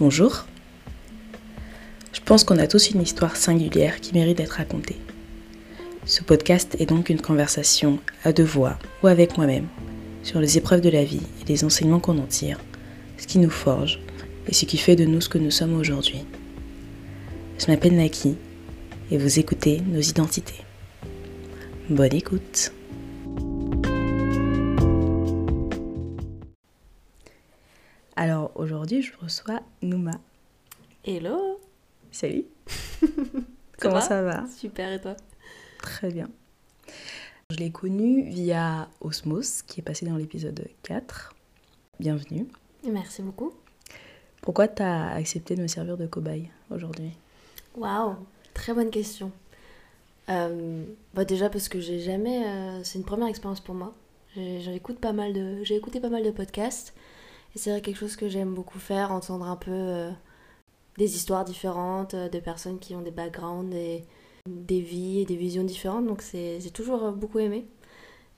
Bonjour. Je pense qu'on a tous une histoire singulière qui mérite d'être racontée. Ce podcast est donc une conversation à deux voix ou avec moi-même sur les épreuves de la vie et les enseignements qu'on en tire, ce qui nous forge et ce qui fait de nous ce que nous sommes aujourd'hui. Je m'appelle Naki et vous écoutez nos identités. Bonne écoute. Aujourd'hui, je reçois Nouma. Hello Salut. Comment ça va? Super, et toi? Très bien. Je l'ai connue via Osmos, qui est passé dans l'épisode 4. Bienvenue. Merci beaucoup. Pourquoi tu as accepté de me servir de cobaye aujourd'hui? Waouh, très bonne question. Euh, bah déjà parce que j'ai jamais... euh, c'est une première expérience pour moi. J'ai j'écoute pas mal de, j'ai écouté pas mal de podcasts. Et c'est vrai quelque chose que j'aime beaucoup faire, entendre un peu euh, des histoires différentes, euh, de personnes qui ont des backgrounds et des vies et des visions différentes. Donc c'est, j'ai toujours euh, beaucoup aimé.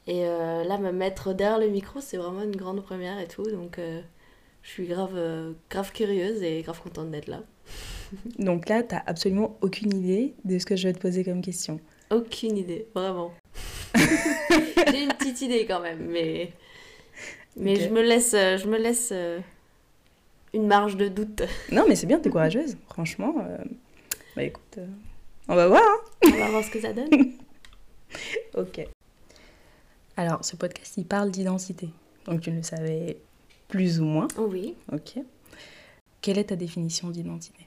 Et euh, là, me mettre derrière le micro, c'est vraiment une grande première et tout. Donc euh, je suis grave, grave curieuse et grave contente d'être là. Donc là, tu absolument aucune idée de ce que je vais te poser comme question. Aucune idée, vraiment. J'ai une petite idée quand même, mais, mais je me laisse, euh, je me laisse euh, une marge de doute. Non, mais c'est bien, t'es courageuse. Franchement, euh, bah écoute, euh, on va voir. hein. On va voir ce que ça donne. ok. Alors, ce podcast, il parle d'identité. Donc tu le savais plus ou moins. Oui. Ok. Quelle est ta définition d'identité?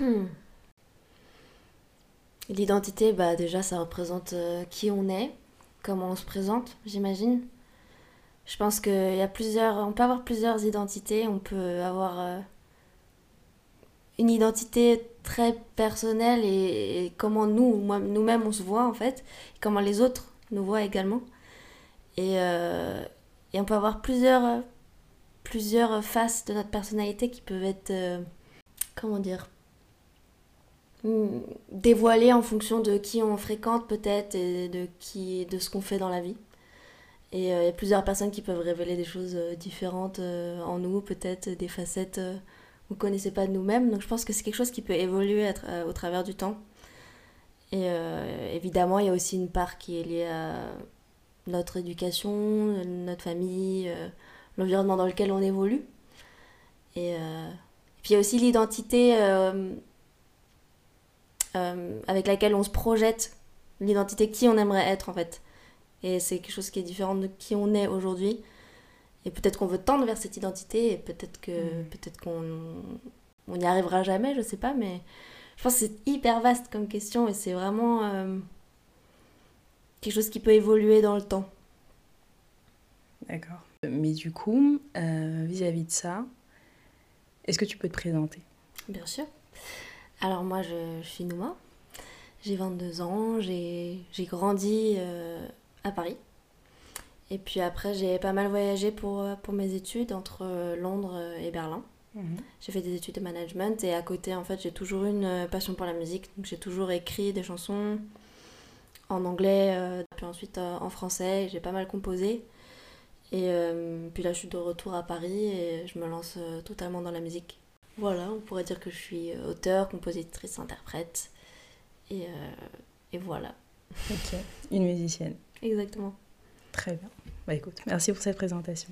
Hmm. L'identité, bah déjà, ça représente euh, qui on est, comment on se présente, j'imagine. Je pense qu'il y a plusieurs, on peut avoir plusieurs identités. On peut avoir euh, une identité très personnelle et, comment nous, nous-mêmes, on se voit en fait, et comment les autres nous voient également. Et, euh, et on peut avoir plusieurs, plusieurs faces de notre personnalité qui peuvent être, euh, comment dire, dévoilées en fonction de qui on fréquente peut-être et de, qui, de ce qu'on fait dans la vie. Et euh, il y a plusieurs personnes qui peuvent révéler des choses euh, différentes euh, en nous, peut-être des facettes euh, qu'on ne connaissait pas de nous-mêmes. Donc je pense que c'est quelque chose qui peut évoluer au travers du temps. Et évidemment, il y a aussi une part qui est liée à notre éducation, notre famille, l'environnement dans lequel on évolue. Et, puis il y a aussi l'identité avec laquelle on se projette, l'identité qui on aimerait être en fait. Et c'est quelque chose qui est différent de qui on est aujourd'hui. Et peut-être qu'on veut tendre vers cette identité et peut-être que Mhm. peut-être qu'on on n'y arrivera jamais, je sais pas, mais je pense que c'est hyper vaste comme question et c'est vraiment euh, quelque chose qui peut évoluer dans le temps. D'accord. Mais du coup, euh, vis-à-vis de ça, est-ce que tu peux te présenter? Bien sûr. Alors moi, je, je suis Nouma. J'ai 22 ans. J'ai j'ai grandi euh, à Paris. Et puis après, j'ai pas mal voyagé pour, euh, pour mes études entre euh, Londres et Berlin. J'ai fait des études de management et à côté, en fait, j'ai toujours eu une euh, passion pour la musique. Donc j'ai toujours écrit des chansons en anglais, euh, puis ensuite euh, en français. J'ai pas mal composé. Et euh, puis là, je suis de retour à Paris et je me lance euh, totalement dans la musique. Voilà, on pourrait dire que je suis euh, auteur, compositrice, interprète. Et, euh, et voilà, Ok. Une musicienne. Exactement. Très bien. Bah écoute, merci pour cette présentation.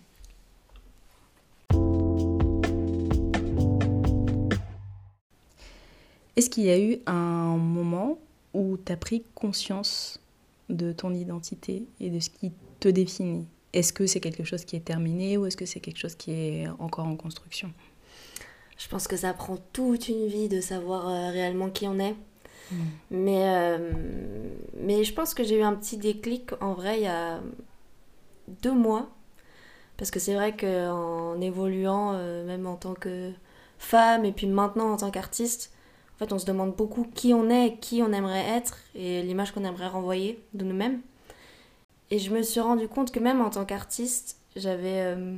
Est-ce qu'il y a eu un moment où tu as pris conscience de ton identité et de ce qui te définit? Est-ce que c'est quelque chose qui est terminé ou est-ce que c'est quelque chose qui est encore en construction? Je pense que ça prend toute une vie de savoir euh, réellement qui on est. Mais, euh, mais je pense que j'ai eu un petit déclic en vrai il y a deux mois. Parce que c'est vrai qu'en évoluant, euh, même en tant que femme et puis maintenant en tant qu'artiste, en fait on se demande beaucoup qui on est, qui on aimerait être et l'image qu'on aimerait renvoyer de nous-mêmes. Et je me suis rendu compte que même en tant qu'artiste, j'avais euh,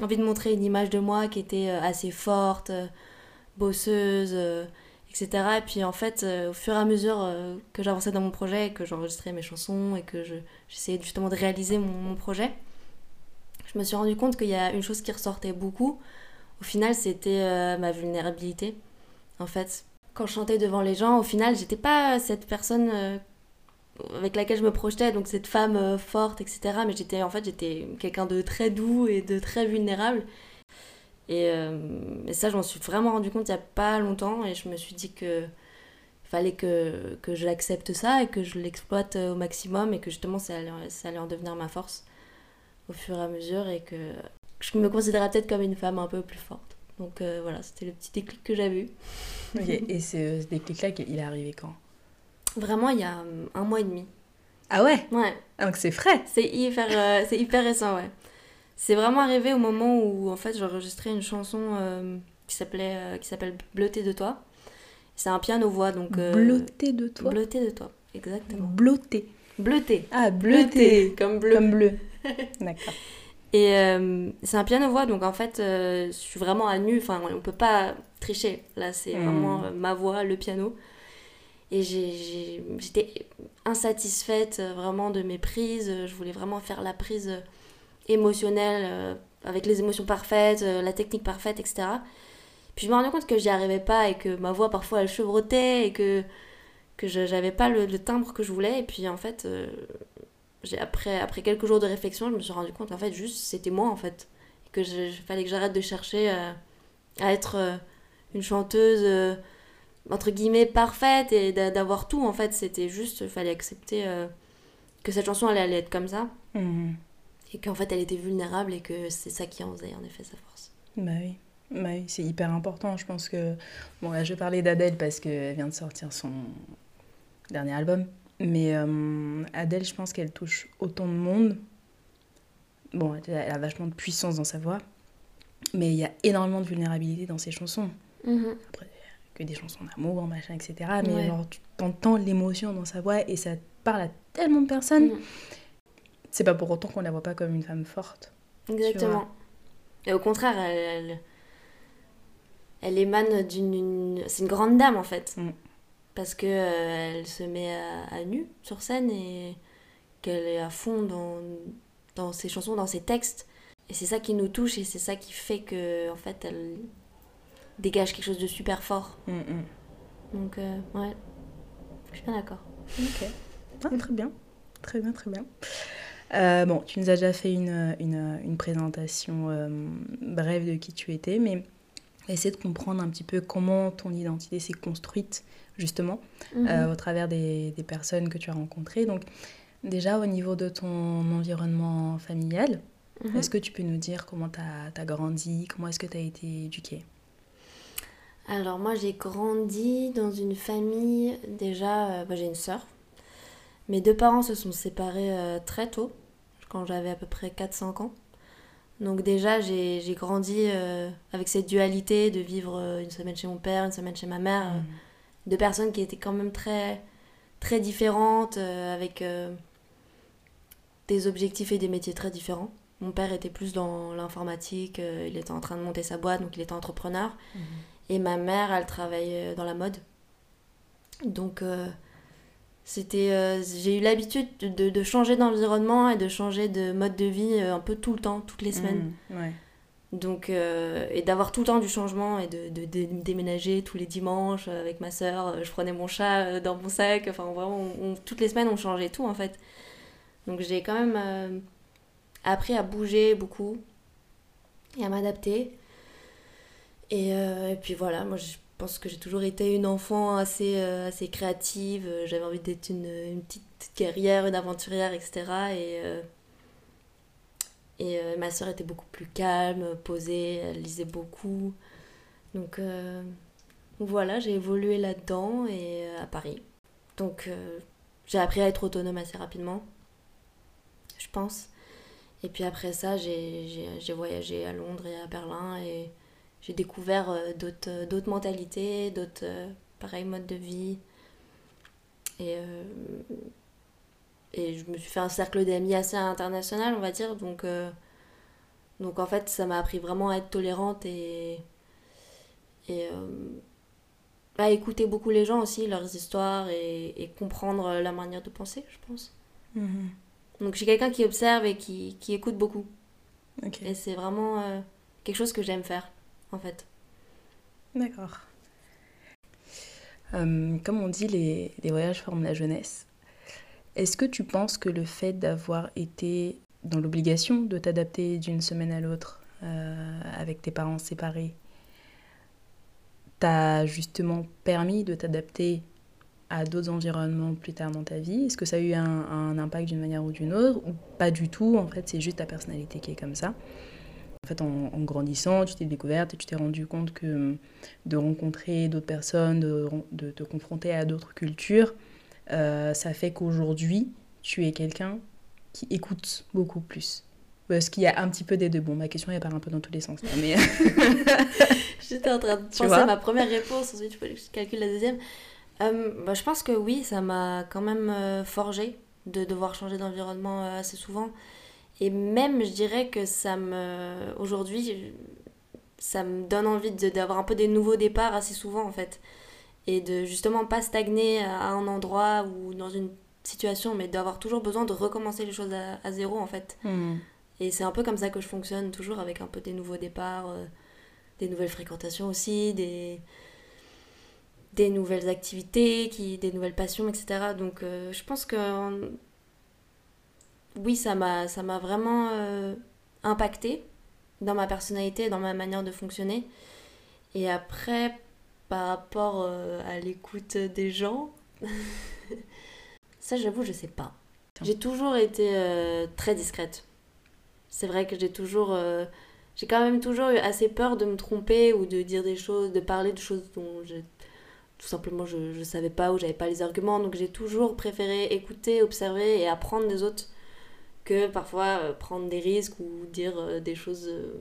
envie de montrer une image de moi qui était assez forte, bosseuse, etc. Et puis en fait, euh, au fur et à mesure euh, que j'avançais dans mon projet, et que j'enregistrais mes chansons et que je- j'essayais justement de réaliser mon, projet, je me suis rendu compte qu'il y a une chose qui ressortait beaucoup au final, c'était ma vulnérabilité. En fait, quand je chantais devant les gens, au final, j'étais pas cette personne avec laquelle je me projetais, donc cette femme forte, etc. Mais j'étais en fait, j'étais quelqu'un de très doux et de très vulnérable. Et, et ça, je m'en suis vraiment rendu compte il y a pas longtemps, et je me suis dit que fallait que, que j'accepte ça et que je l'exploite au maximum et que justement ça allait, ça allait en devenir ma force au fur et à mesure et que je me considérais peut-être comme une femme un peu plus forte. Donc euh, voilà, c'était le petit déclic que j'avais eu. Et ce, déclic-là, il est arrivé quand? Vraiment, il y a euh, un mois et demi. Ah ouais? Ouais. Ah, donc c'est frais? C'est hyper, euh, c'est hyper récent, ouais. C'est vraiment arrivé au moment où, en fait, j'enregistrais une chanson qui s'appelait qui s'appelle Bleuté de toi. C'est un piano-voix, donc... Euh, bleuté de toi Bleuté de toi, exactement. Bleuté. Bleuté. Ah, bleuté. Comme bleu. Comme bleu. D'accord. Et euh, c'est un piano-voix, donc en fait, euh, je suis vraiment à nu. Enfin, on peut pas tricher. Là, c'est hmm. vraiment ma voix, le piano. Et j'étais insatisfaite vraiment de mes prises. Je voulais vraiment faire la prise émotionnelle, avec les émotions parfaites, la technique parfaite, etc. Puis je me rendais compte que j'y arrivais pas et que ma voix parfois elle chevrotait et que, que j'avais pas le, timbre que je voulais. Et puis en fait, euh, après, après quelques jours de réflexion, je me suis rendu compte qu'en fait, juste c'était moi en fait. Et que je, fallait que j'arrête de chercher euh, à être euh, une chanteuse entre guillemets parfaite et d'avoir tout en fait. C'était juste, il fallait accepter que cette chanson allait être comme ça. Mmh. Et qu'en fait elle était vulnérable et que c'est ça qui en faisait en effet sa force. Bah oui. Oui, c'est hyper important. Je pense que. Bon, là, je vais parler d'Adèle parce qu'elle vient de sortir son dernier album. Mais euh, Adèle, je pense qu'elle touche autant de monde. Bon, elle a vachement de puissance dans sa voix. Mais il y a énormément de vulnérabilité dans ses chansons. Mm-hmm. Après, que des chansons d'amour, machin, etc. Mais alors, tu entends l'émotion dans sa voix et ça parle à tellement de personnes. Mm. C'est pas pour autant qu'on la voit pas comme une femme forte. Exactement. Et au contraire, elle elle émane d'une. C'est une grande dame en fait. Mm. Parce que euh, elle se met à, nu sur scène et qu'elle est à fond dans, dans ses chansons, dans ses textes. Et c'est ça qui nous touche et c'est ça qui fait que en fait elle dégage quelque chose de super fort. Mm, mm. Donc euh, ouais, je suis bien d'accord. Ok, ah, très bien, très bien, très bien. Euh, bon, tu nous as déjà fait une, une, une présentation brève de qui tu étais, mais essayer de comprendre un petit peu comment ton identité s'est construite justement mhm. euh, au travers des, des, personnes que tu as rencontrées. Donc déjà au niveau de ton environnement familial, mhm. est-ce que tu peux nous dire comment tu as, grandi, comment est-ce que tu as été éduquée? Alors moi j'ai grandi dans une famille, déjà euh, bah, j'ai une sœur. Mes deux parents se sont séparés euh, très tôt, quand j'avais à peu près 4-5 ans. Donc déjà, j'ai grandi euh, avec cette dualité de vivre euh, une semaine chez mon père, une semaine chez ma mère, mm. de personnes qui étaient quand même très, très différentes, avec des objectifs et des métiers très différents. Mon père était plus dans l'informatique, il était en train de monter sa boîte, donc il était entrepreneur. Mm. Et ma mère, elle travaillait dans la mode. Donc c'était, euh, j'ai eu l'habitude de, de, changer d'environnement et de changer de mode de vie euh, un peu tout le temps, toutes les semaines. Mmh, Donc, euh, et d'avoir tout le temps du changement et de, de, déménager tous les dimanches avec ma soeur. Je prenais mon chat dans mon sac. Enfin, vraiment, toutes les semaines, on changeait tout en fait. Donc, j'ai quand même appris à bouger beaucoup et à m'adapter. Et, et, puis voilà, moi, je je pense que j'ai toujours été une enfant assez, euh, assez créative. J'avais envie d'être une, une, petite guerrière, une aventurière, etc. Et, euh, et euh, ma soeur était beaucoup plus calme, posée, elle lisait beaucoup. Donc voilà, j'ai évolué là-dedans et à Paris. Donc j'ai appris à être autonome assez rapidement, je pense. Et puis après ça, j'ai voyagé à Londres et à Berlin j'ai découvert euh, d'autres, euh, d'autres mentalités, d'autres euh, pareils modes de vie. Et, et je me suis fait un cercle d'amis assez international, on va dire. Donc, donc en fait, ça m'a appris vraiment à être tolérante et, et à écouter beaucoup les gens aussi, leurs histoires et, et comprendre la manière de penser, je pense. Mm-hmm. Donc je suis quelqu'un qui observe et qui, qui écoute beaucoup. Okay. Et c'est vraiment quelque chose que j'aime faire. En fait. D'accord. Euh, comme on dit, les, voyages forment la jeunesse. Est-ce que tu penses que le fait d'avoir été dans l'obligation de t'adapter d'une semaine à l'autre euh, avec tes parents séparés t'a justement permis de t'adapter à d'autres environnements plus tard dans ta vie? Est-ce que ça a eu un, un impact d'une manière ou d'une autre Ou pas du tout En fait, c'est juste ta personnalité qui est comme ça? En fait, en, en grandissant, tu t'es découverte et tu t'es rendu compte que de rencontrer d'autres personnes, de, de te confronter à d'autres cultures, euh, ça fait qu'aujourd'hui, tu es quelqu'un qui écoute beaucoup plus. Parce qu'il y a un petit peu des deux. Bon, ma question elle part un peu dans tous les sens. Là, mais... J'étais en train de penser à ma première réponse, ensuite je calcule la deuxième. Euh, bah, je pense que oui, ça m'a quand même euh, forgé de devoir changer d'environnement euh, assez souvent. Et même, je dirais que ça me. Aujourd'hui, ça me donne envie d'avoir un peu des nouveaux départs assez souvent en fait. Et de justement pas stagner à un endroit ou dans une situation, mais d'avoir toujours besoin de recommencer les choses à, à zéro en fait. Hmm. Et c'est un peu comme ça que je fonctionne, toujours avec un peu des nouveaux départs, euh, des nouvelles fréquentations aussi, des, des nouvelles activités, qui, des nouvelles passions, etc. Donc euh, je pense que oui, ça m'a, ça m'a vraiment euh, impacté dans ma personnalité, dans ma manière de fonctionner. Et après, par rapport euh, à l'écoute des gens, ça j'avoue, je sais pas. J'ai toujours été euh, très discrète. C'est vrai que j'ai toujours. j'ai quand même toujours eu assez peur de me tromper ou de dire des choses, de parler de choses dont je, tout simplement je, je savais pas ou j'avais pas les arguments. Donc j'ai toujours préféré écouter, observer et apprendre des autres que parfois euh, prendre des risques ou dire euh, des choses euh,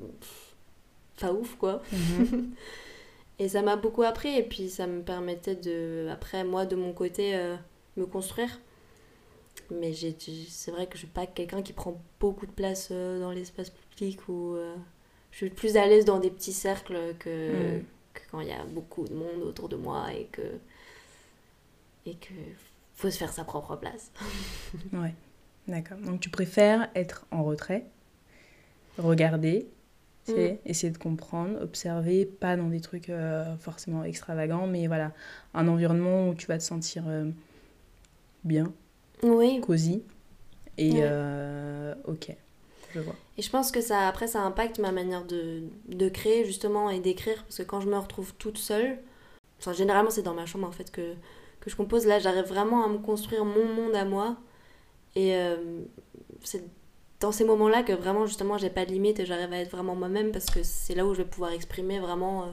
pas ouf quoi. Mhm. Et ça m'a beaucoup appris et puis ça me permettait de, après moi de mon côté, me construire. Mais c'est vrai que je suis pas quelqu'un qui prend beaucoup de place dans l'espace public ou je suis plus à l'aise dans des petits cercles que, Mm. que quand il y a beaucoup de monde autour de moi et que et que faut se faire sa propre place. Ouais, d'accord. Donc tu préfères être en retrait, regarder, sais, essayer de comprendre, observer, pas dans des trucs euh, forcément extravagants, mais voilà, un environnement où tu vas te sentir euh, bien, Oui. cosy, et euh, ok, je vois. Et je pense que ça, après, ça impacte ma manière de, de créer, justement, et d'écrire. Parce que quand je me retrouve toute seule, enfin, généralement, c'est dans ma chambre, en fait, que, que je compose. Là, j'arrive vraiment à me construire mon monde à moi. Et euh, c'est dans ces moments-là que vraiment, justement, j'ai pas de limite et j'arrive à être vraiment moi-même parce que c'est là où je vais pouvoir exprimer vraiment euh,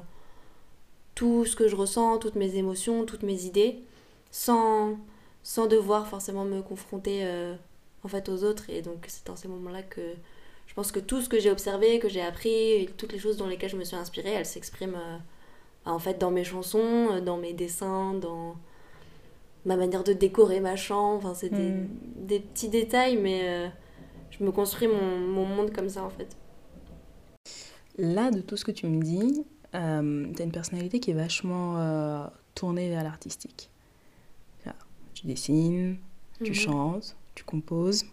tout ce que je ressens, toutes mes émotions, toutes mes idées, sans, sans devoir forcément me confronter euh, en fait aux autres. Et donc, c'est dans ces moments-là que je pense que tout ce que j'ai observé, que j'ai appris, toutes les choses dans lesquelles je me suis inspirée, elles s'expriment euh, en fait dans mes chansons, dans mes dessins, dans ma manière de décorer ma chambre. Enfin, c'est des, Mm. des petits détails, mais euh, je me construis mon, mon monde comme ça en fait. Là, de tout ce que tu me dis, euh, tu as une personnalité qui est vachement euh, tournée vers l'artistique. Tu dessines, tu Mhm. chantes, tu composes.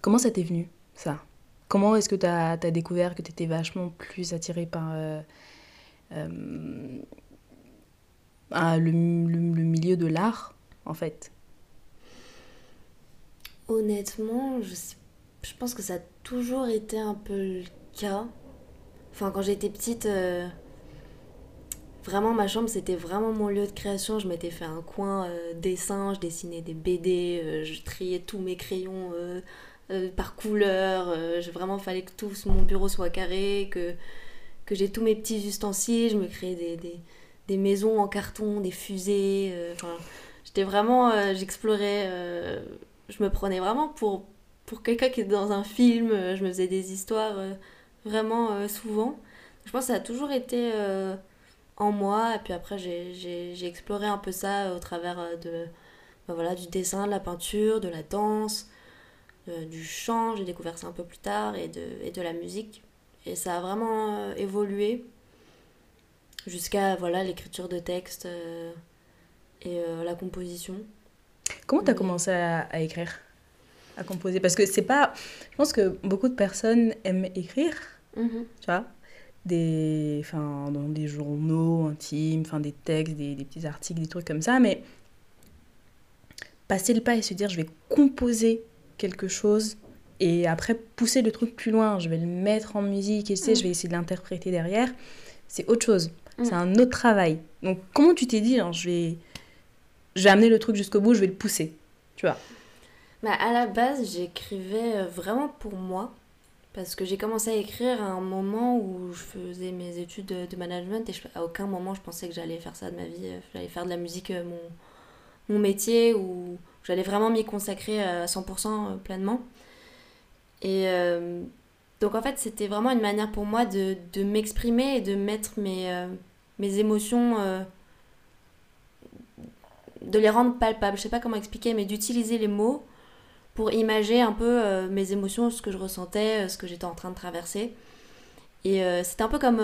Comment ça t'est venu, ça? Comment est-ce que tu as, découvert que tu étais vachement plus attirée par ah, le, le- milieu de l'art, en fait Honnêtement, je, je pense que ça a toujours été un peu le cas. Enfin, quand j'étais petite, euh, vraiment ma chambre c'était vraiment mon lieu de création. Je m'étais fait un coin euh, dessin, je dessinais des BD, euh, je triais tous mes crayons par couleur. j'ai vraiment fallait que tout mon bureau soit carré, que, que j'ai tous mes petits ustensiles. Je me créais des, des maisons en carton, des fusées. euh, j'étais vraiment, euh, j'explorais. euh, je me prenais vraiment pour, pour quelqu'un qui est dans un film. Je me faisais des histoires vraiment souvent. Je pense que ça a toujours été en moi. Et puis après, j'ai- exploré un peu ça au travers de, ben voilà, du dessin, de la peinture, de la danse, du chant. J'ai découvert ça un peu plus tard et de, et de la musique. Et ça a vraiment évolué jusqu'à voilà l'écriture de textes euh, et euh, la composition. Comment tu as commencé à, à écrire, à composer? Parce que c'est pas. Je pense que beaucoup de personnes aiment écrire, tu vois, des, enfin, dans des journaux intimes, enfin, des textes, des, des petits articles, des trucs comme ça, mais passer le pas et se dire je vais composer quelque chose et après pousser le truc plus loin, je vais le mettre en musique et sais, Mm. je vais essayer de l'interpréter derrière, c'est autre chose. Mm. C'est un autre travail. Donc comment tu t'es dit, je vais je vais amener le truc jusqu'au bout, je vais le pousser. Tu vois? Bah, à la base, j'écrivais euh, vraiment pour moi. Parce que j'ai commencé à écrire à un moment où je faisais mes études de, de management et je- à aucun moment je pensais que j'allais faire ça de ma vie. euh, J'allais faire de la musique euh, mon, mon métier ou j'allais vraiment m'y consacrer à 100% euh, pleinement. Et euh, donc en fait, c'était vraiment une manière pour moi de, de m'exprimer et de mettre mes, euh, mes émotions, euh, de les rendre palpables. Je sais pas comment expliquer, mais d'utiliser les mots pour imager un peu euh, mes émotions, ce que je ressentais, ce que j'étais en train de traverser. Et c'était un peu comme,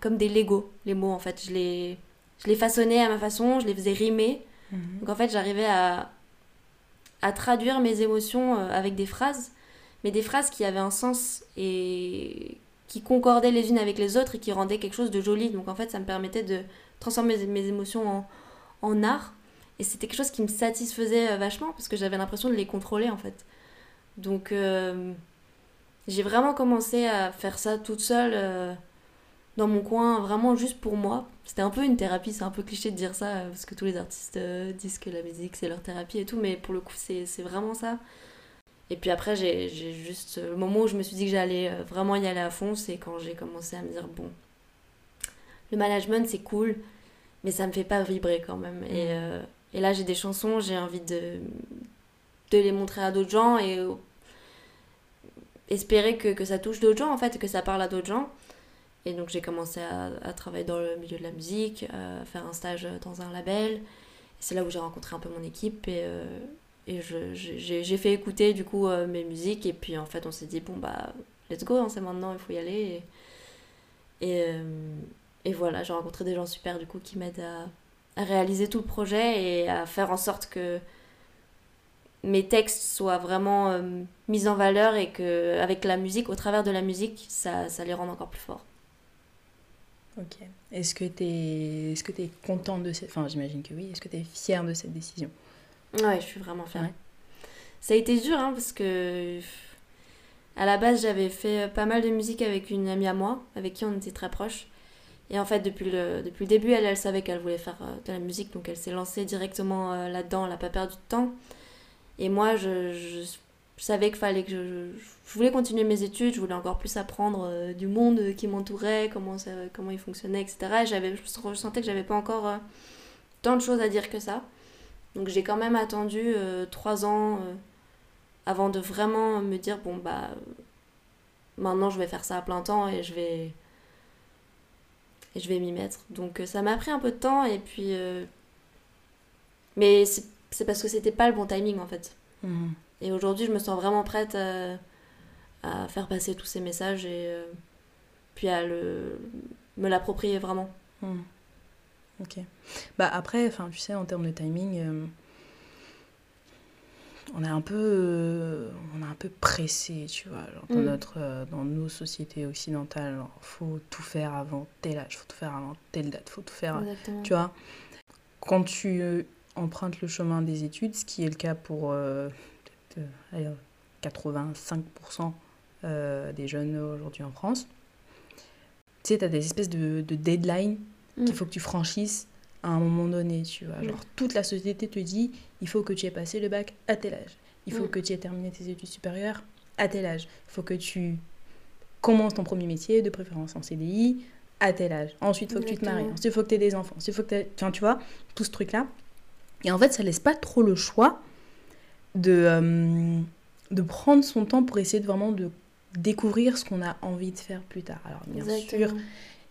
comme des Lego, les mots en fait. Je les, je les façonnais à ma façon, je les faisais rimer. Donc en fait, j'arrivais à, à traduire mes émotions avec des phrases, mais des phrases qui avaient un sens et qui concordaient les unes avec les autres et qui rendaient quelque chose de joli. Donc en fait, ça me permettait de transformer mes, émotions en, art. Et c'était quelque chose qui me satisfaisait euh, vachement parce que j'avais l'impression de les contrôler en fait. Donc euh, j'ai vraiment commencé à faire ça toute seule euh, dans mon coin, vraiment juste pour moi. C'était un peu une thérapie, c'est un peu cliché de dire ça parce que tous les artistes disent que la musique c'est leur thérapie et tout, mais pour le coup c'est vraiment ça. Et puis après, j'ai juste. Le moment où je me suis dit que j'allais euh, vraiment y aller à fond, c'est quand j'ai commencé à me dire bon, le management c'est cool, mais ça me fait pas vibrer quand même. Et, euh, et là, j'ai des chansons, j'ai envie de, de les montrer à d'autres gens et euh, espérer que, que ça touche d'autres gens en fait, que ça parle à d'autres gens. Et donc, j'ai commencé à, à travailler dans le milieu de la musique, à faire un stage dans un label. C'est là où j'ai rencontré un peu mon équipe et. euh, et j'ai fait écouter du coup euh, mes musiques et puis en fait on s'est dit bon bah let's go hein, c'est maintenant il faut y aller et, et, euh, voilà j'ai rencontré des gens super du coup qui m'aident à, réaliser tout le projet et à faire en sorte que mes textes soient vraiment euh, mis en valeur et que avec la musique au travers de la musique ça, ça les rende encore plus forts Ok. Est-ce que tu es, que es contente de cette... Enfin, j'imagine que oui. Est-ce que tu es fière de cette décision? Ouais, je suis vraiment fière. Ouais. Ça a été dur, hein, parce que à la base, j'avais fait pas mal de musique avec une amie à moi, avec qui on était très proches. Et en fait, depuis le, depuis le début, elle, elle savait qu'elle voulait faire euh, de la musique, donc elle s'est lancée directement euh, là-dedans, elle n'a pas perdu de temps. Et moi, je, je, je savais qu'il fallait que je, voulais continuer mes études, je voulais encore plus apprendre euh, du monde qui m'entourait, comment, ça, comment il fonctionnait, etc. Et je sentais que j'avais pas encore tant de choses à dire que ça. Donc j'ai quand même attendu euh, trois ans euh, avant de vraiment me dire bon bah maintenant je vais faire ça à plein temps et je vais et je vais m'y mettre. Donc euh, ça m'a pris un peu de temps et puis euh, mais c'est parce que c'était pas le bon timing en fait. Mhm. Et aujourd'hui je me sens vraiment prête à, à faire passer tous ces messages et euh, puis à le me l'approprier vraiment. Mhm. Ok. Bah après, enfin, tu sais, en termes de timing, euh, on est un peu, euh, on est un peu pressé, tu vois, genre, dans Mm. notre, euh, dans nos sociétés occidentales, genre, faut tout faire avant tel âge, faut tout faire avant telle date, faut tout faire, Exactement. tu vois. Quand tu empruntes le chemin des études, ce qui est le cas pour euh, peut-être, euh, allez, 85% euh, des jeunes aujourd'hui en France, tu sais, tu as des espèces de, de deadlines Mm. qu'il faut que tu franchisses à un moment donné, tu vois. Mm. Genre, toute la société te dit, il faut que tu aies passé le bac à tel âge. Il faut Mm. que tu aies terminé tes études supérieures à tel âge. Il faut que tu commences ton premier métier, de préférence en CDI, à tel âge. Ensuite, il faut que tu te maries. Ensuite, il faut que tu aies des enfants. Ensuite, il faut que t'aies- Enfin, tu vois, tout ce truc-là. Et en fait, ça laisse pas trop le choix de, euh, de prendre son temps pour essayer de vraiment de découvrir ce qu'on a envie de faire plus tard. Alors, bien sûr.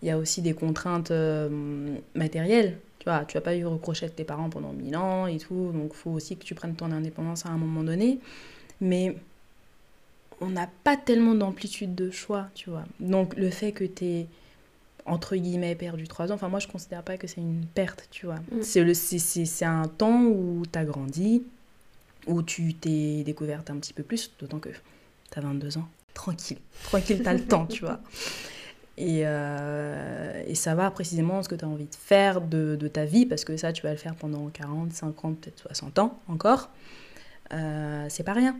Il y a aussi des contraintes euh, matérielles. Tu vois, tu vas pas vivre au crochet de tes parents pendant mille ans et tout, donc il faut aussi que tu prennes ton indépendance à un moment donné. Mais on n'a pas tellement d'amplitude de choix, tu vois. Donc le fait que tu aies, entre guillemets, perdu trois ans, enfin moi je considère pas que c'est une perte, tu vois. Mm. C'est le- c'est- c'est- c'est un temps où tu as grandi, où tu t'es découverte un petit peu plus, d'autant que tu as 22 ans. Tranquille, tranquille, tu as le temps, tu vois. et, euh, et, savoir précisément ce que tu as envie de faire de, de, ta vie, parce que ça, tu vas le faire pendant 40, 50, peut-être 60 ans encore. Euh, c'est pas rien.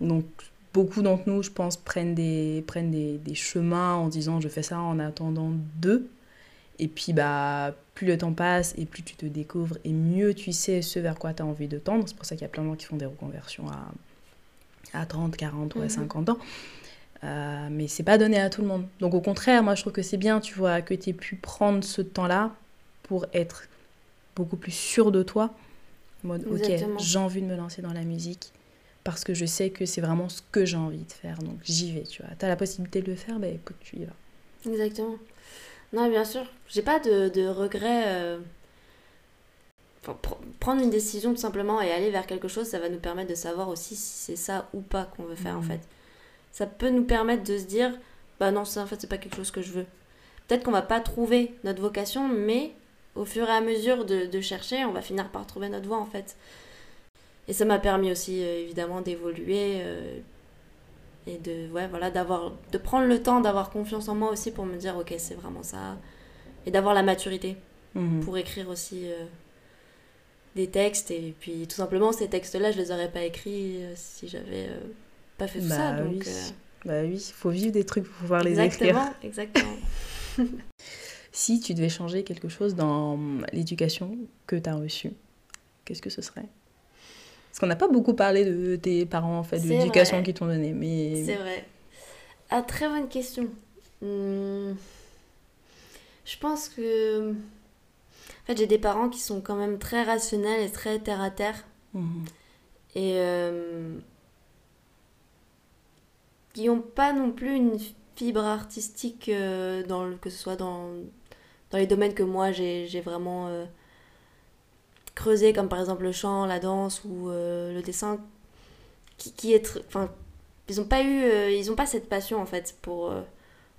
Donc, beaucoup d'entre nous, je pense, prennent des, prennent des, des, chemins en disant je fais ça en attendant d'eux. Et puis, bah, plus le temps passe et plus tu te découvres et mieux tu sais ce vers quoi tu as envie de tendre. C'est pour ça qu'il y a plein de gens qui font des reconversions à, à 30, 40 ou à 50 mhm. ans. Euh, mais c'est pas donné à tout le monde. Donc au contraire, moi je trouve que c'est bien, tu vois, que tu aies pu prendre ce temps-là pour être beaucoup plus sûr de toi. En mode, ok, j'ai envie de me lancer dans la musique parce que je sais que c'est vraiment ce que j'ai envie de faire. Donc j'y vais, tu vois. Tu as la possibilité de le faire, ben écoute, tu y vas. Exactement. Non, bien sûr. J'ai pas de, de regrets. Euh, prendre une décision tout simplement et aller vers quelque chose, ça va nous permettre de savoir aussi si c'est ça ou pas qu'on veut faire en mmh. fait. Ça peut nous permettre de se dire, bah non, ça en fait c'est pas quelque chose que je veux. Peut-être qu'on va pas trouver notre vocation, mais au fur et à mesure de, de chercher, on va finir par trouver notre voie en fait. Et ça m'a permis aussi euh, évidemment d'évoluer euh, et de ouais voilà d'avoir de prendre le temps d'avoir confiance en moi aussi pour me dire ok c'est vraiment ça et d'avoir la maturité mmh. pour écrire aussi euh, des textes et puis tout simplement ces textes là je les aurais pas écrits si j'avais pas fait tout bah ça donc oui. bah oui il faut vivre des trucs pour pouvoir les écrire exactement si tu devais changer quelque chose dans l'éducation que tu as reçue qu'est-ce que ce serait? Parce qu'on n'a pas beaucoup parlé de tes parents, en fait, de l'éducation qu'ils t'ont donnée. Mais... C'est vrai. Ah, très bonne question. Hmm. Je pense que. En fait, j'ai des parents qui sont quand même très rationnels et très terre à terre. Mhm. Et. Euh, qui n'ont pas non plus une fibre artistique, euh, dans le, que ce soit dans, dans les domaines que moi j'ai vraiment. Euh, creuser, comme par exemple le chant, la danse ou euh, le dessin, qui, qui est. Enfin, ils n'ont pas eu. Euh, ils ont pas cette passion en fait pour.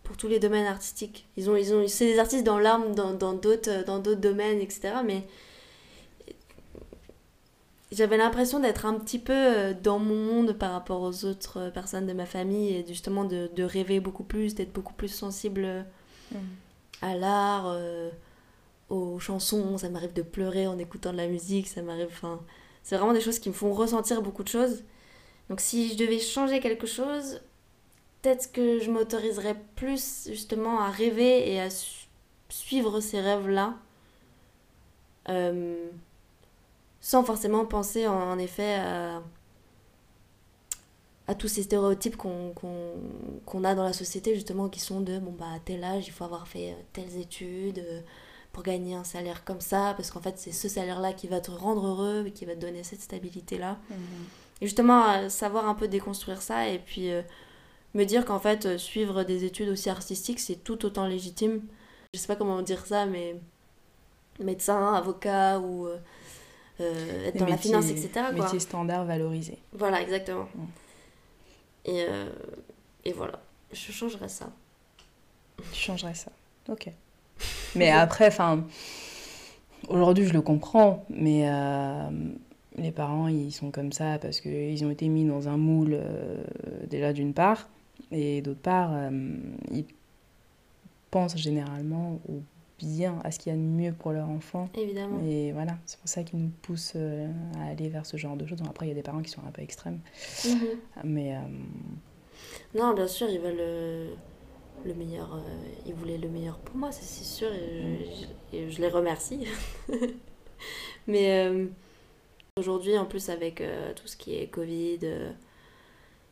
Pour tous les domaines artistiques. Ils ont, ils ont, c'est des artistes dans l'âme, dans, d'autres, dans domaines, etc. Mais j'avais l'impression d'être un petit peu dans mon monde par rapport aux autres personnes de ma famille et justement de, de rêver beaucoup plus, d'être beaucoup plus sensible mmh. à l'art, aux chansons, ça m'arrive de pleurer en écoutant de la musique, ça m'arrive. Enfin, c'est vraiment des choses qui me font ressentir beaucoup de choses. Donc si je devais changer quelque chose, peut-être que je m'autoriserais plus justement à rêver et à suivre ces rêves-là. Euh, sans forcément penser en, effet à, à, tous ces stéréotypes qu'on a dans la société justement qui sont de bon bah à tel âge il faut avoir fait telles études pour gagner un salaire comme ça, parce qu'en fait, c'est ce salaire-là qui va te rendre heureux et qui va te donner cette stabilité-là. Mhm. Et justement, euh, savoir un peu déconstruire ça et puis euh, me dire qu'en fait, euh, suivre des études aussi artistiques, c'est tout autant légitime. Je sais pas comment dire ça, mais médecin, avocat ou être dans la finance, etc. Métier standard valorisé. Voilà, exactement. Mm. Et, et voilà, je changerais ça. Tu changerais ça, ok. Mais après, enfin, aujourd'hui, je le comprends, mais euh, les parents, ils sont comme ça parce qu'ils ont été mis dans un moule, euh, déjà d'une part, et d'autre part, euh, ils pensent généralement au bien, à ce qu'il y a de mieux pour leur enfant. Évidemment. Et voilà, c'est pour ça qu'ils nous poussent à aller vers ce genre de choses. après, il y a des parents qui sont un peu extrêmes. Mhm. Mais. Non, bien sûr, ils veulent le meilleur, euh, ils voulaient le meilleur pour moi, c'est sûr, et je, je, les remercie. Mais euh, aujourd'hui, en plus avec euh, tout ce qui est Covid,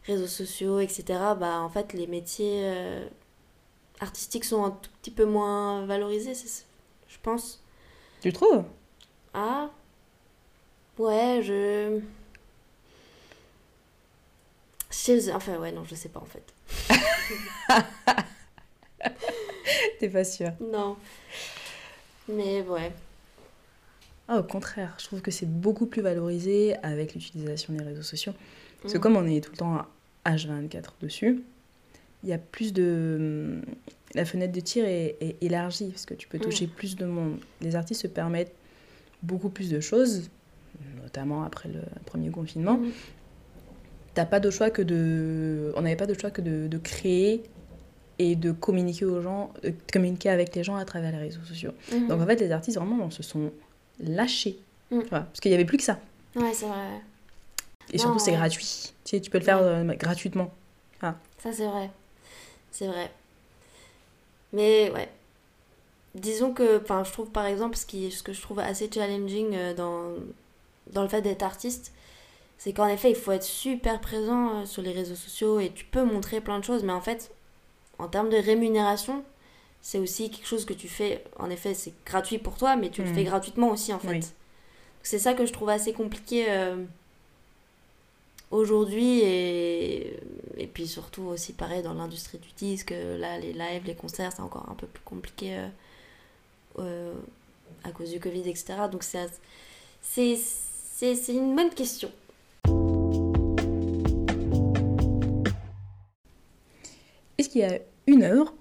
réseaux sociaux, etc., bah, en fait, les métiers artistiques sont un tout petit peu moins valorisés, je pense. Tu trouves? Ah, ouais, je... Enfin, ouais, non, je sais pas en fait. T'es pas sûre Non. Mais ouais. Ah, au contraire, je trouve que c'est beaucoup plus valorisé avec l'utilisation des réseaux sociaux. Parce que mm. comme on est tout le temps H24 dessus, il y a plus de... La fenêtre de tir est, élargie, parce que tu peux mm. toucher plus de monde. Les artistes se permettent beaucoup plus de choses, notamment après le premier confinement. Mm. T'as pas de choix que de... On n'avait pas de choix que de, de créer et de communiquer aux gens, de communiquer avec les gens à travers les réseaux sociaux. Mhm. Donc en fait, les artistes vraiment se sont lâchés, vois, parce qu'il n'y avait plus que ça. Ouais, c'est vrai. Et surtout, c'est gratuit. Tu sais, tu peux le faire euh, gratuitement. Ça, c'est vrai. C'est vrai. Mais ouais. Disons que, enfin, je trouve par exemple, ce, qui, ce que je trouve assez challenging euh, dans, dans le fait d'être artiste, c'est qu'en effet, il faut être super présent euh, sur les réseaux sociaux et tu peux montrer plein de choses, mais en fait, en termes de rémunération, c'est aussi quelque chose que tu fais, en effet, c'est gratuit pour toi, mais tu le fais gratuitement aussi, en fait. Oui. C'est ça que je trouve assez compliqué euh, aujourd'hui et, et puis surtout aussi pareil dans l'industrie du disque. Là, les lives, les concerts, c'est encore un peu plus compliqué euh, euh, à cause du Covid, etc. Donc c'est une bonne question. Est-ce qu'il y a une œuvre,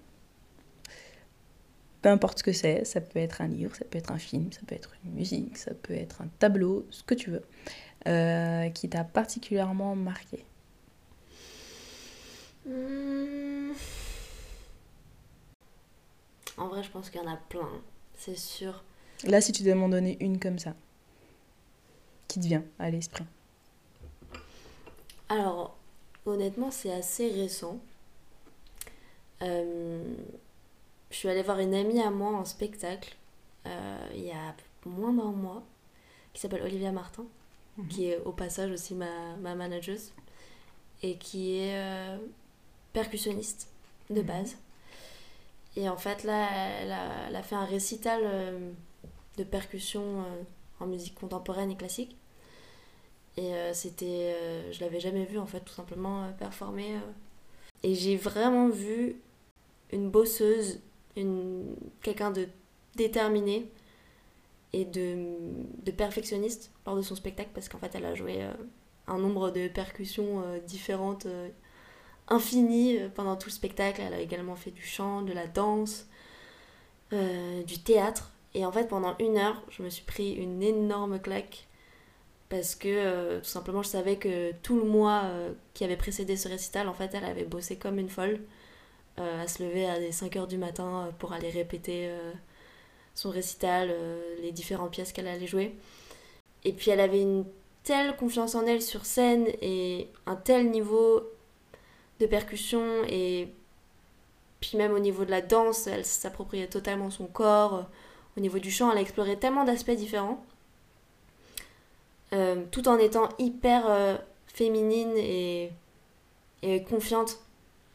peu importe ce que c'est, ça peut être un livre, ça peut être un film, ça peut être une musique, ça peut être un tableau, ce que tu veux, euh, qui t'a particulièrement marqué? Hmm. En vrai, je pense qu'il y en a plein, c'est sûr. Là, si tu devais m'en donner une comme ça, qui te vient à l'esprit Alors, honnêtement, c'est assez récent. Euh, je suis allée voir une amie à moi en spectacle euh, il y a moins d'un mois, qui s'appelle Olivia Martin, Mhm. qui est au passage aussi ma, ma manageuse, et qui est euh, percussionniste de Mhm. base. Et en fait, là, elle a, elle a fait un récital euh, de percussion euh, en musique contemporaine et classique. Et euh, c'était. je l'avais jamais vu en fait, tout simplement performer. Et j'ai vraiment vu une bosseuse, une, quelqu'un de déterminé et de, de perfectionniste lors de son spectacle parce qu'en fait elle a joué un nombre de percussions différentes, infinies euh, pendant tout le spectacle. Elle a également fait du chant, de la danse, euh, du théâtre. Et en fait pendant une heure, je me suis pris une énorme claque parce que euh, tout simplement je savais que tout le mois qui avait précédé ce récital, en fait elle avait bossé comme une folle à se lever à des 5h du matin pour aller répéter son récital, les différentes pièces qu'elle allait jouer. Et puis elle avait une telle confiance en elle sur scène et un tel niveau de percussion et puis même au niveau de la danse, elle s'appropriait totalement son corps. Au niveau du chant, elle a exploré tellement d'aspects différents. Euh, tout en étant hyper euh, féminine et, confiante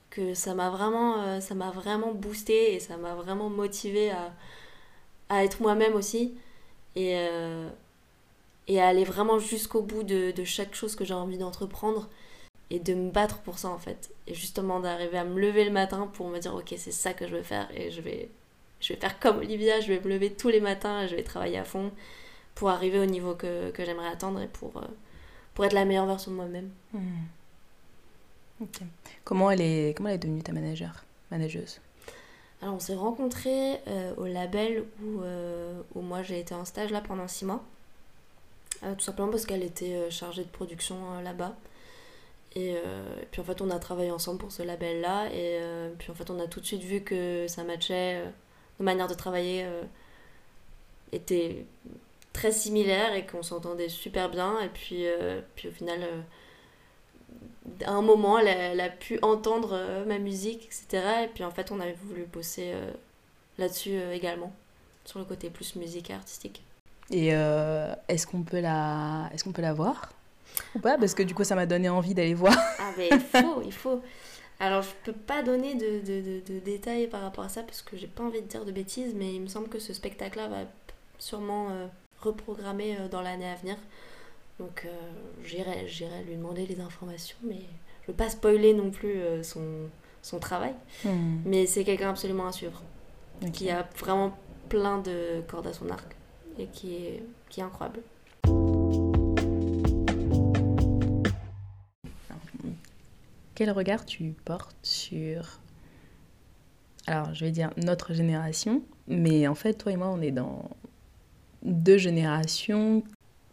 que ça m'a vraiment euh, ça m'a vraiment boosté et ça m'a vraiment motivé à, à être moi-même aussi et, et à aller vraiment jusqu'au bout de chaque chose que j'ai envie d'entreprendre et de me battre pour ça en fait et justement d'arriver à me lever le matin pour me dire ok c'est ça que je veux faire et je vais je vais faire comme Olivia je vais me lever tous les matins et je vais travailler à fond pour arriver au niveau que, que j'aimerais atteindre et pour, euh, pour être la meilleure version de moi-même Hmm. Comment elle est, comment elle est devenue ta manager, manageuse? Alors on s'est rencontrés euh, au label où, euh, où moi j'ai été en stage là pendant six mois. Euh, tout simplement parce qu'elle était chargée de production là-bas. Et, euh, et puis en fait on a travaillé ensemble pour ce label là. Et euh, puis en fait on a tout de suite vu que ça matchait. euh, nos manières de travailler étaient très similaires et qu'on s'entendait super bien. Et puis, puis au final... à un moment, elle a, pu entendre ma musique, etc. Et puis en fait, on avait voulu bosser là-dessus également, sur le côté plus musique et artistique. Et est-ce qu'on peut est-ce qu'on peut la voir? Ou pas Parce que du coup, ça m'a donné envie d'aller voir. Ah, mais il faut, il faut. Alors, je peux pas donner de, de, de- de détails par rapport à ça parce que j'ai pas envie de dire de bêtises, mais il me semble que ce spectacle-là va sûrement euh, reprogrammer euh, dans l'année à venir. Donc, euh, j'irai, j'irai lui demander les informations, mais je veux pas spoiler non plus son, son travail. Hmm. Mais c'est quelqu'un absolument à suivre. Qui a vraiment plein de cordes à son arc et qui est, qui est incroyable. Quel regard tu portes sur, alors je vais dire notre génération, mais en fait, toi et moi, on est dans deux générations.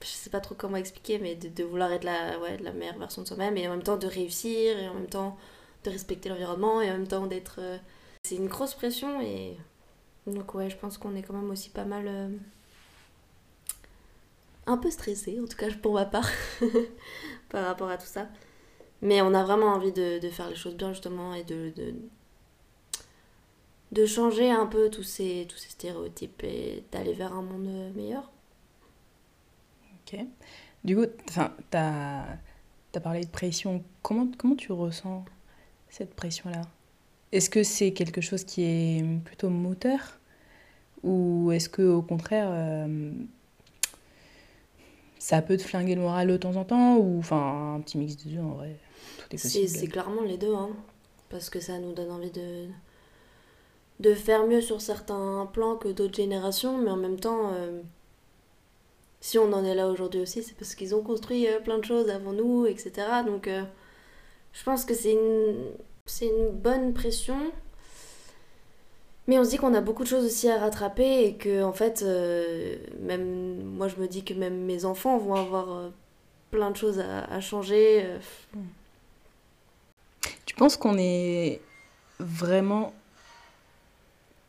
Je sais pas trop comment expliquer, mais de, vouloir être la, ouais, la meilleure version de soi-même et en même temps de réussir et en même temps de respecter l'environnement et en même temps d'être. euh, C'est une grosse pression et. Donc, ouais, je pense qu'on est quand même aussi pas mal. euh, Un peu stressé, en tout cas pour ma part, par rapport à tout ça. Mais on a vraiment envie de, de faire les choses bien, justement, et de. de de changer un peu tous ces, tous ces stéréotypes et d'aller vers un monde meilleur. Ok. Du coup, t'as as parlé de pression. Comment, comment tu ressens cette pression-là? Est-ce que c'est quelque chose qui est plutôt moteur? Ou est-ce que au contraire, euh, ça peut te flinguer le moral de temps en temps Ou enfin, un petit mix des deux en vrai Tout est C'est possible. c'est clairement les deux, hein, parce que ça nous donne envie de, de faire mieux sur certains plans que d'autres générations, mais en même temps, euh, si on en est là aujourd'hui aussi, c'est parce qu'ils ont construit euh, plein de choses avant nous, etc. Donc euh, je pense que c'est une, c'est une bonne pression. Mais on se dit qu'on a beaucoup de choses aussi à rattraper et que, en fait, euh, même moi je me dis que même mes enfants vont avoir euh, plein de choses à, à changer. euh, Tu penses qu'on est vraiment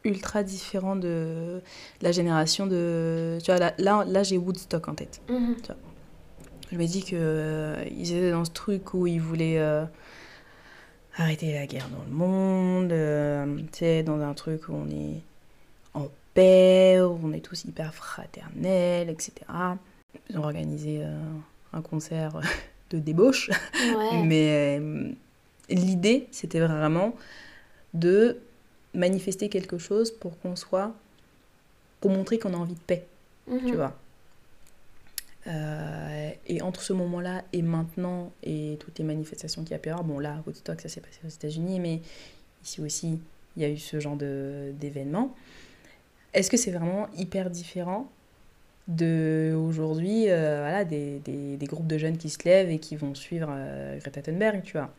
ultra différent de la génération de... Tu vois, là, là, là, j'ai Woodstock en tête. Mhm. Je me dis que euh, étaient dans ce truc où ils voulaient euh, arrêter la guerre dans le monde, euh, tu sais, dans un truc où on est en paix, où on est tous hyper fraternels, etc. Ils ont organisé euh, un concert de débauche, Ouais. mais euh, l'idée, c'était vraiment de manifester quelque chose pour qu'on soit, pour montrer qu'on a envie de paix Mhm. tu vois. Euh, et entre ce moment-là et maintenant, et toutes les manifestations qu'il y a pu avoir, bon là, Woodstock, ça s'est passé aux États-Unis, mais ici aussi, il y a eu ce genre d'événements. Est-ce que c'est vraiment hyper différent de euh, voilà, des, des, groupes de jeunes qui se lèvent et qui vont suivre euh, Greta Thunberg, tu vois?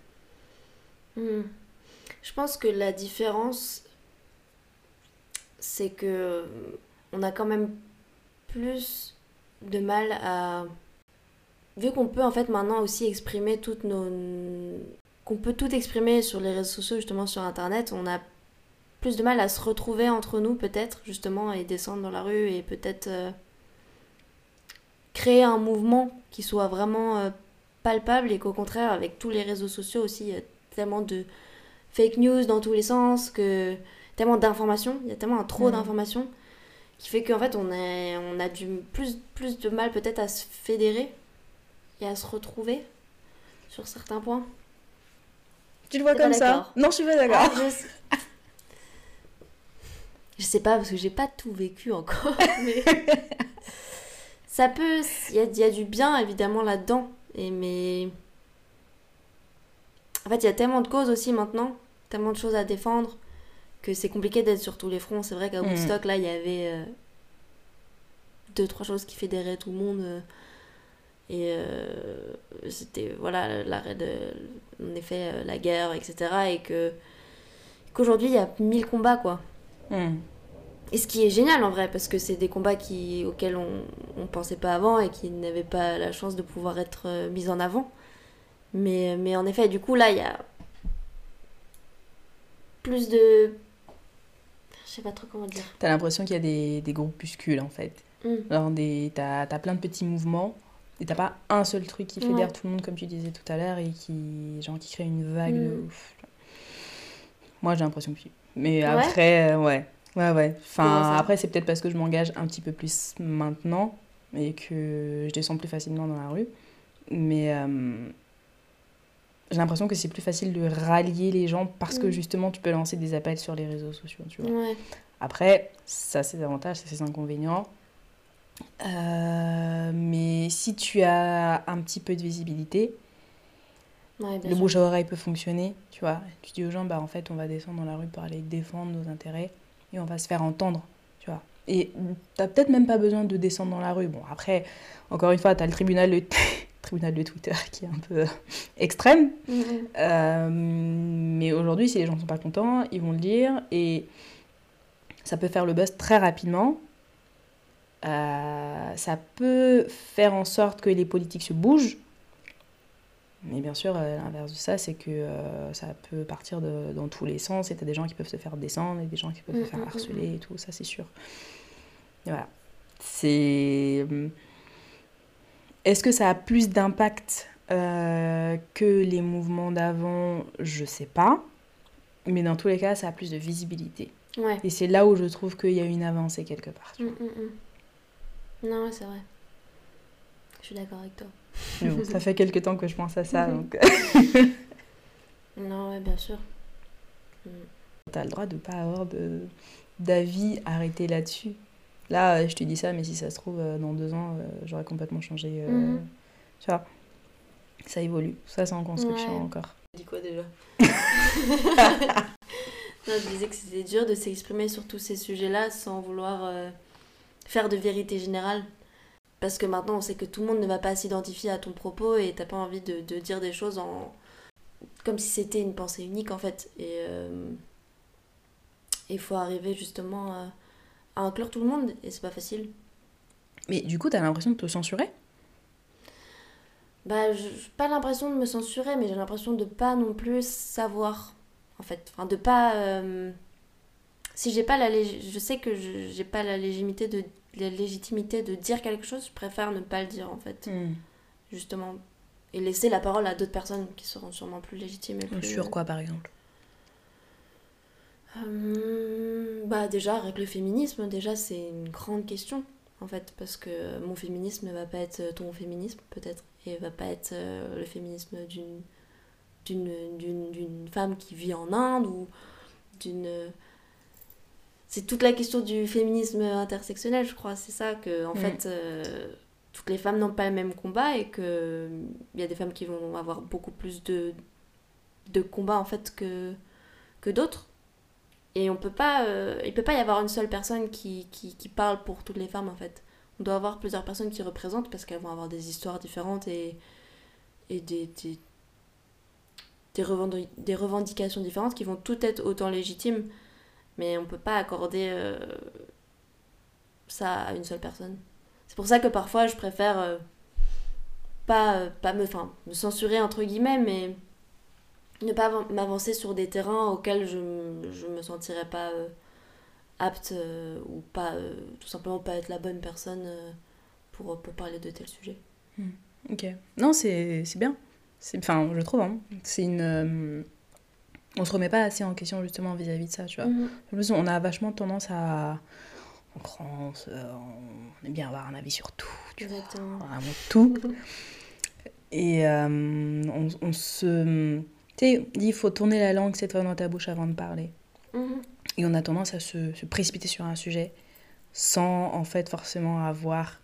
Hmm. Je pense que la différence, c'est que on a quand même plus de mal à... Vu qu'on peut en fait maintenant aussi exprimer toutes nos... qu'on peut tout exprimer sur les réseaux sociaux, justement sur Internet, on a plus de mal à se retrouver entre nous peut-être, justement, et descendre dans la rue et peut-être euh, créer un mouvement qui soit vraiment euh, palpable et qu'au contraire, avec tous les réseaux sociaux aussi, il y a tellement de fake news dans tous les sens, que tellement d'informations, il y a tellement un trop Mhm. d'informations qui fait qu'en fait on, est, on a du plus, plus de mal peut-être à se fédérer et à se retrouver sur certains points. Tu le vois comme ça? Non, je suis pas Ah, d'accord. je... sais- je sais pas parce que j'ai pas tout vécu encore, mais ça peut, il y a, il y a du bien évidemment là-dedans, et mais en fait il y a tellement de causes aussi maintenant, tellement de choses à défendre que c'est compliqué d'être sur tous les fronts. C'est vrai qu'à Mhm. Woodstock là il y avait euh, deux trois choses qui fédéraient tout le monde. euh, et euh, c'était voilà l'arrêt de en effet la guerre etc et que qu'aujourd'hui il y a mille combats quoi Hmm. et ce qui est génial en vrai parce que c'est des combats qui auxquels on on pensait pas avant et qui n'avaient pas la chance de pouvoir être mis en avant mais mais en effet du coup là il y a plus de sais pas trop comment dire T'as l'impression qu'il y a des, des groupuscules en fait. Alors, des, t'as, t'as plein de petits mouvements et t'as pas un seul truc qui fédère Ouais. tout le monde, comme tu disais tout à l'heure, et qui, genre, qui crée une vague de Mm. ouf. Moi, j'ai l'impression que oui. Mais Ouais après, euh, ouais. Ouais, ouais. Enfin, après, c'est peut-être parce que je m'engage un petit peu plus maintenant et que je descends plus facilement dans la rue. Mais euh, j'ai l'impression que c'est plus facile de rallier les gens parce que Mm. justement, tu peux lancer des appels sur les réseaux sociaux, tu vois. ouais Après, ça c'est des avantages, ça c'est des inconvénients. Euh, mais si tu as un petit peu de visibilité, ouais le bouche à oreille peut fonctionner, tu vois. Tu dis aux gens, bah en fait, on va descendre dans la rue pour aller défendre nos intérêts et on va se faire entendre, tu vois. Et t'as peut-être même pas besoin de descendre dans la rue. Bon, après, encore une fois, t'as le tribunal de, tribunal de Twitter qui est un peu extrême. Euh, mais aujourd'hui, si les gens sont pas contents, ils vont le dire et ça peut faire le buzz très rapidement. Euh, ça peut faire en sorte que les politiques se bougent. Mais bien sûr, euh, l'inverse de ça, c'est que euh, ça peut partir de, dans tous les sens. Et t'as des gens qui peuvent se faire descendre et des gens qui peuvent se Mm, faire mm, mm, harceler et tout, ça c'est sûr. Et voilà. C'est. Est-ce que ça a plus d'impact euh, que les mouvements d'avant? Je sais pas. Mais dans tous les cas, ça a plus de visibilité. Ouais. Et c'est là où je trouve qu'il y a une avancée quelque part. Mm, mm, mm. Non, c'est vrai. Je suis d'accord avec toi. Bon, ça fait quelques temps que je pense à ça, donc Non, ouais, bien sûr. T'as le droit de pas avoir de d'avis arrêté là-dessus. Là, euh, je te dis ça, mais si ça se trouve, euh, dans deux ans, euh, j'aurais complètement changé. Mhm. Tu vois, ça évolue. Ça, c'est en construction Ouais. encore. Tu dis quoi déjà Non, je disais que c'était dur de s'exprimer sur tous ces sujets-là sans vouloir euh, faire de vérité générale. Parce que maintenant, on sait que tout le monde ne va pas s'identifier à ton propos et t'as pas envie de, de dire des choses en... comme si c'était une pensée unique en fait. Et euh, il faut arriver justement à, inclure tout le monde et c'est pas facile. Mais du coup, t'as l'impression de te censurer? Bah, j'ai pas l'impression de me censurer, mais j'ai l'impression de pas non plus savoir, en fait. Enfin, de pas. euh, Si j'ai pas la lég- je sais que j'ai pas la légitimité de la légitimité de dire quelque chose, je préfère ne pas le dire en fait, justement, et laisser la parole à d'autres personnes qui seront sûrement plus légitimes et plus. Sur quoi, par exemple? Euh, bah déjà avec le féminisme déjà c'est une grande question en fait parce que mon féminisme ne va pas être ton féminisme peut-être et va pas être euh, le féminisme d'une d'une d'une d'une femme qui vit en Inde ou d'une c'est toute la question du féminisme intersectionnel je crois c'est ça que en Mm. fait euh, toutes les femmes n'ont pas le même combat et que il y a des femmes qui vont avoir beaucoup plus de de combats en fait que que d'autres et on peut pas, euh, il peut pas y avoir une seule personne qui, qui, qui parle pour toutes les femmes en fait. On doit avoir plusieurs personnes qui représentent parce qu'elles vont avoir des histoires différentes et, et des, des, des, des revendications différentes qui vont toutes être autant légitimes. Mais on peut pas accorder euh, ça à une seule personne. C'est pour ça que parfois je préfère euh, pas, pas me, me censurer entre guillemets, mais ne pas avan- m'avancer sur des terrains auxquels je, je me sentirais pas euh, apte euh, ou pas euh, tout simplement pas être la bonne personne pour, pour parler de tel sujet. Ok. Non, c'est bien. Enfin, je trouve. Hein. C'est une. On se remet pas assez en question justement vis-à-vis de ça, tu vois. Mhm. En plus, on a vachement tendance à. En France, on aime bien avoir un avis sur tout, tu vois. Exactement. Vraiment tout. Et on, on se. Tu sais, il faut tourner la langue cette fois dans ta bouche avant de parler. Mhm. Et on a tendance à se, se précipiter sur un sujet sans en fait forcément avoir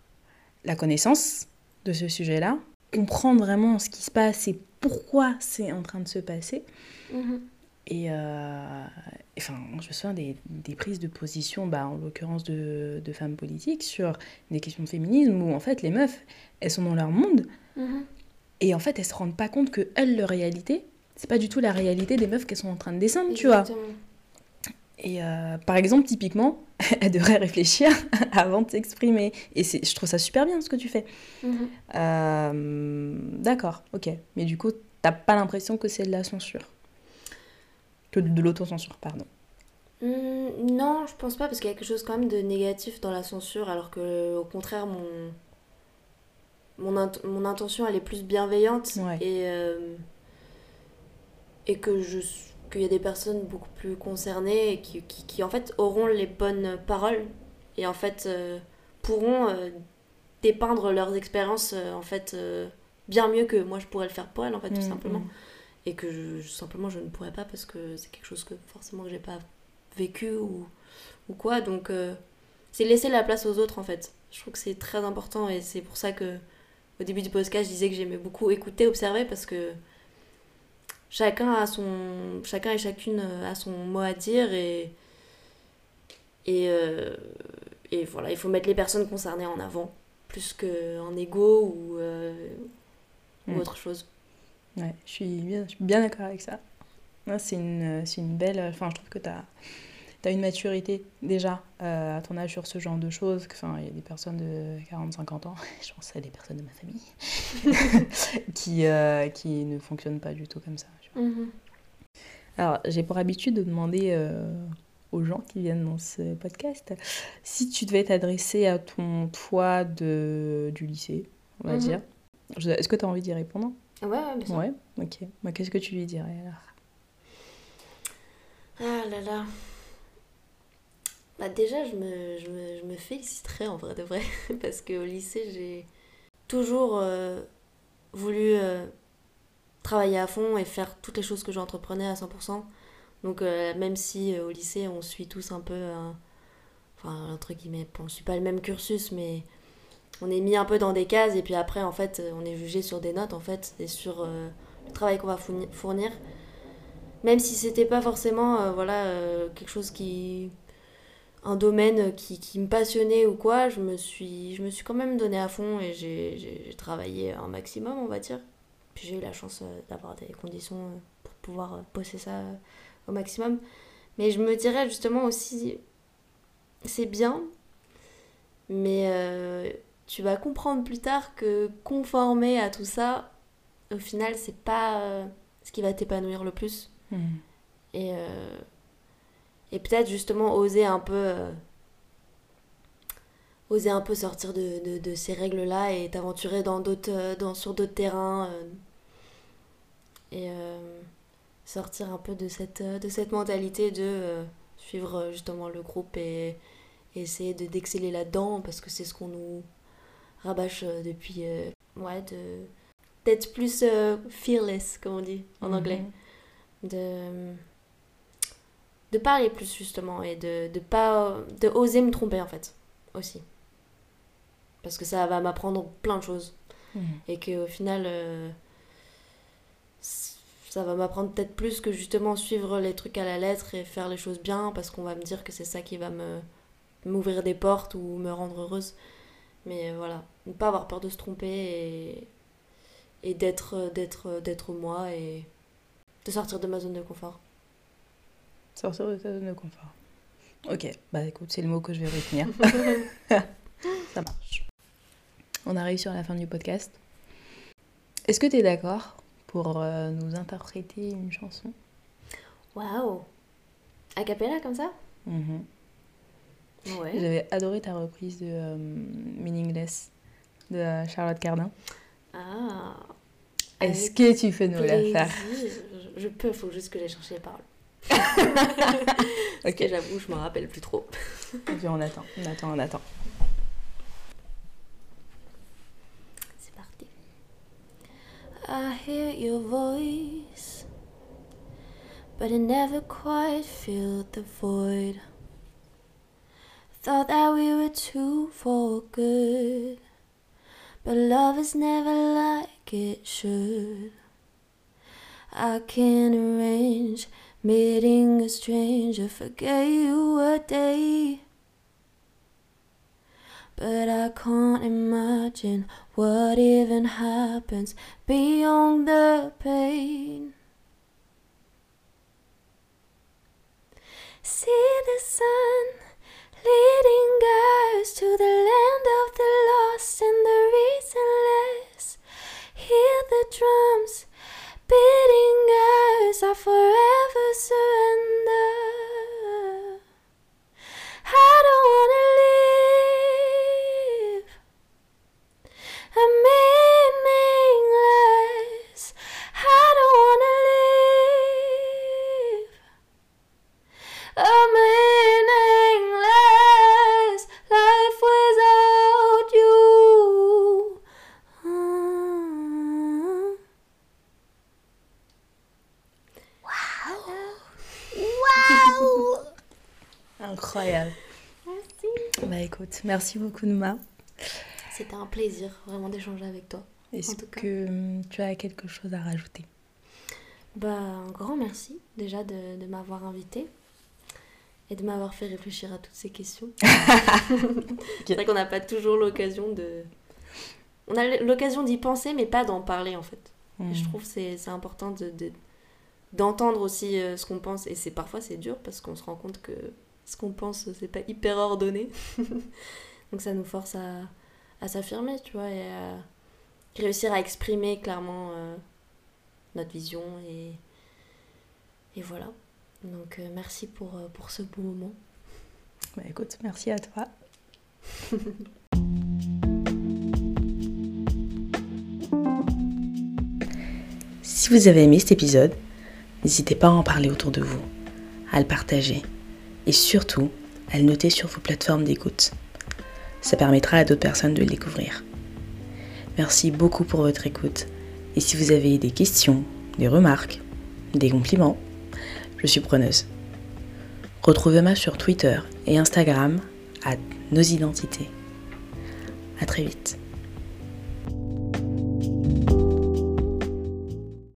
la connaissance de ce sujet-là, comprendre vraiment ce qui se passe et pourquoi c'est en train de se passer. Mhm. Et euh, enfin, je me souviens des, des prises de position, bah, en l'occurrence de, de femmes politiques, sur des questions de féminisme où en fait les meufs, elles sont dans leur monde Mhm. et en fait elles se rendent pas compte que elles, leur réalité, c'est pas du tout la réalité des meufs qu'elles sont en train de descendre, tu vois. Et euh, par exemple, typiquement, elle devrait réfléchir avant de s'exprimer. Et je trouve ça super bien ce que tu fais. Mhm. Euh, d'accord, ok. Mais du coup, t'as pas l'impression que c'est de la censure Que de l'autocensure, pardon. Mm, non, je pense pas parce qu'il y a quelque chose quand même de négatif dans la censure alors que au contraire mon mon, int- mon intention elle est plus bienveillante Ouais. et euh, et que je qu'il y a des personnes beaucoup plus concernées et qui, qui, qui, en fait auront les bonnes paroles et en fait euh, pourront euh, dépeindre leurs expériences euh, en fait bien mieux que moi je pourrais le faire pour elles en fait tout Mm, simplement. mm. et que je, je- simplement je ne pourrais pas parce que c'est quelque chose que forcément que j'ai pas vécu ou, ou quoi. Donc c'est laisser la place aux autres en fait. Je trouve que c'est très important et c'est pour ça que au début du podcast je disais que j'aimais beaucoup écouter observer parce que chacun a son chacun et chacune a son mot à dire et et, euh, et voilà il faut mettre les personnes concernées en avant plus qu'un ego ou, euh, ou Mm. autre chose Ouais, je suis bien, je suis bien d'accord avec ça. C'est une, c'est une belle. Enfin, je trouve que t'as tu as une maturité déjà euh, à ton âge sur ce genre de choses. Enfin, il y a des personnes de 40-50 ans, je pense à des personnes de ma famille, qui, euh, qui ne fonctionnent pas du tout comme ça. Mhm. Alors, j'ai pour habitude de demander euh, aux gens qui viennent dans ce podcast si tu devais t'adresser à ton toi de, du lycée, on va mhm. dire. Est-ce que tu as envie d'y répondre? Ouais, ouais, bien sûr. Ouais, ok. Bah, Qu'est-ce que tu lui dirais alors? Ah là là. Bah déjà, je me, je, me, je me féliciterais en vrai de vrai, parce qu'au lycée, j'ai toujours euh, voulu euh, travailler à fond et faire toutes les choses que j'entreprenais à 100%. Donc euh, même si au lycée, on suit tous un peu, enfin, entre guillemets, on ne suit pas le même cursus, mais on est mis un peu dans des cases, et puis après, en fait, on est jugé sur des notes, en fait, et sur le travail qu'on va fournir. Même si c'était pas forcément, voilà, quelque chose qui un domaine qui, qui, me passionnait ou quoi, je me suis, je me suis quand même donné à fond et j'ai travaillé un maximum, on va dire. Puis j'ai eu la chance euh, d'avoir des conditions euh, pour pouvoir euh, bosser ça au maximum. Mais je me dirais justement aussi, c'est bien, mais tu vas comprendre plus tard que conformer à tout ça, au final, c'est pas ce qui va t'épanouir le plus. Mmh. Et et peut-être justement oser un peu oser un peu sortir de, de, ces règles là et t'aventurer dans d'autres euh, dans sur d'autres terrains euh, et sortir un peu de cette de cette mentalité de suivre justement le groupe et, essayer de d'exceller là-dedans parce que c'est ce qu'on nous rabâche depuis ouais de d'être plus fearless comme on dit en mhm. anglais de de parler plus justement et de, de pas de oser me tromper en fait aussi parce que ça va m'apprendre plein de choses mhm. et que au final euh, ça va m'apprendre peut-être plus que justement suivre les trucs à la lettre et faire les choses bien parce qu'on va me dire que c'est ça qui va me m'ouvrir des portes ou me rendre heureuse mais voilà ne pas avoir peur de se tromper et, et d'être d'être d'être moi et de sortir de ma zone de confort Sortir de ta zone de confort. Ok, bah écoute, c'est le mot que je vais retenir. Ça marche. On arrive sur la fin du podcast. Est-ce que tu es d'accord pour euh, nous interpréter une chanson? Waouh A cappella comme ça? Mhm. ouais. J'avais adoré ta reprise de euh, Meaningless de Charlotte Cardin. Ah Est-ce que tu fais nous la faire? Je peux, il faut juste que j'aille chercher les paroles. ok, j'avoue, je m'en rappelle plus trop. ok, on attend, on attend, on attend. I hear your voice, but it never quite filled the void. Thought that we were two for good, but love is never like it should. I can't arrange Meeting a stranger forget you a day. But I can't imagine what even happens beyond the pain. See the sun leading us to the land of the lost and the reasonless. Hear the drums bidding us our forever surrender. I don't wanna Incroyable. Merci. Bah écoute, merci beaucoup Nouma. C'était un plaisir vraiment d'échanger avec toi. Est-ce que tu as quelque chose à rajouter? Bah un grand merci déjà de, de m'avoir invité et de m'avoir fait réfléchir à toutes ces questions. C'est vrai qu'on n'a pas toujours l'occasion de... On a l'occasion d'y penser mais pas d'en parler en fait. Et je hmm. trouve que c'est important de, d'entendre aussi euh, ce qu'on pense et c'est parfois c'est dur parce qu'on se rend compte que ce qu'on pense, c'est pas hyper ordonné. Donc ça nous force à, à s'affirmer, tu vois, et à réussir à exprimer clairement euh, notre vision. Et, et voilà. Donc euh, merci pour, euh, pour ce beau moment. Bah écoute, merci à toi. si vous avez aimé cet épisode, n'hésitez pas à en parler autour de vous, à le partager et surtout à le noter sur vos plateformes d'écoute. Ça permettra à d'autres personnes de le découvrir. Merci beaucoup pour votre écoute et si vous avez des questions, des remarques, des compliments, je suis preneuse. Retrouvez-moi sur Twitter et Instagram à nos identités. À très vite.